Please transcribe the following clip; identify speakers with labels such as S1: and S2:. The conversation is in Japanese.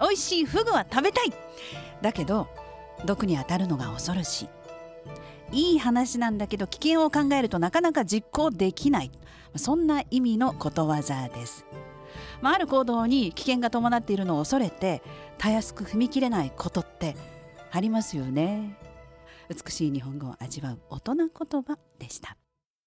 S1: 美味しいフグは食べたい。だけど毒に当たるのが恐ろしい。いい話なんだけど危険を考えるとなかなか実行できない。そんな意味のことわざです、まあ、ある行動に危険が伴っているのを恐れてたやすく踏み切れないことってありますよね。美しい日本語を味わう大人言葉でした。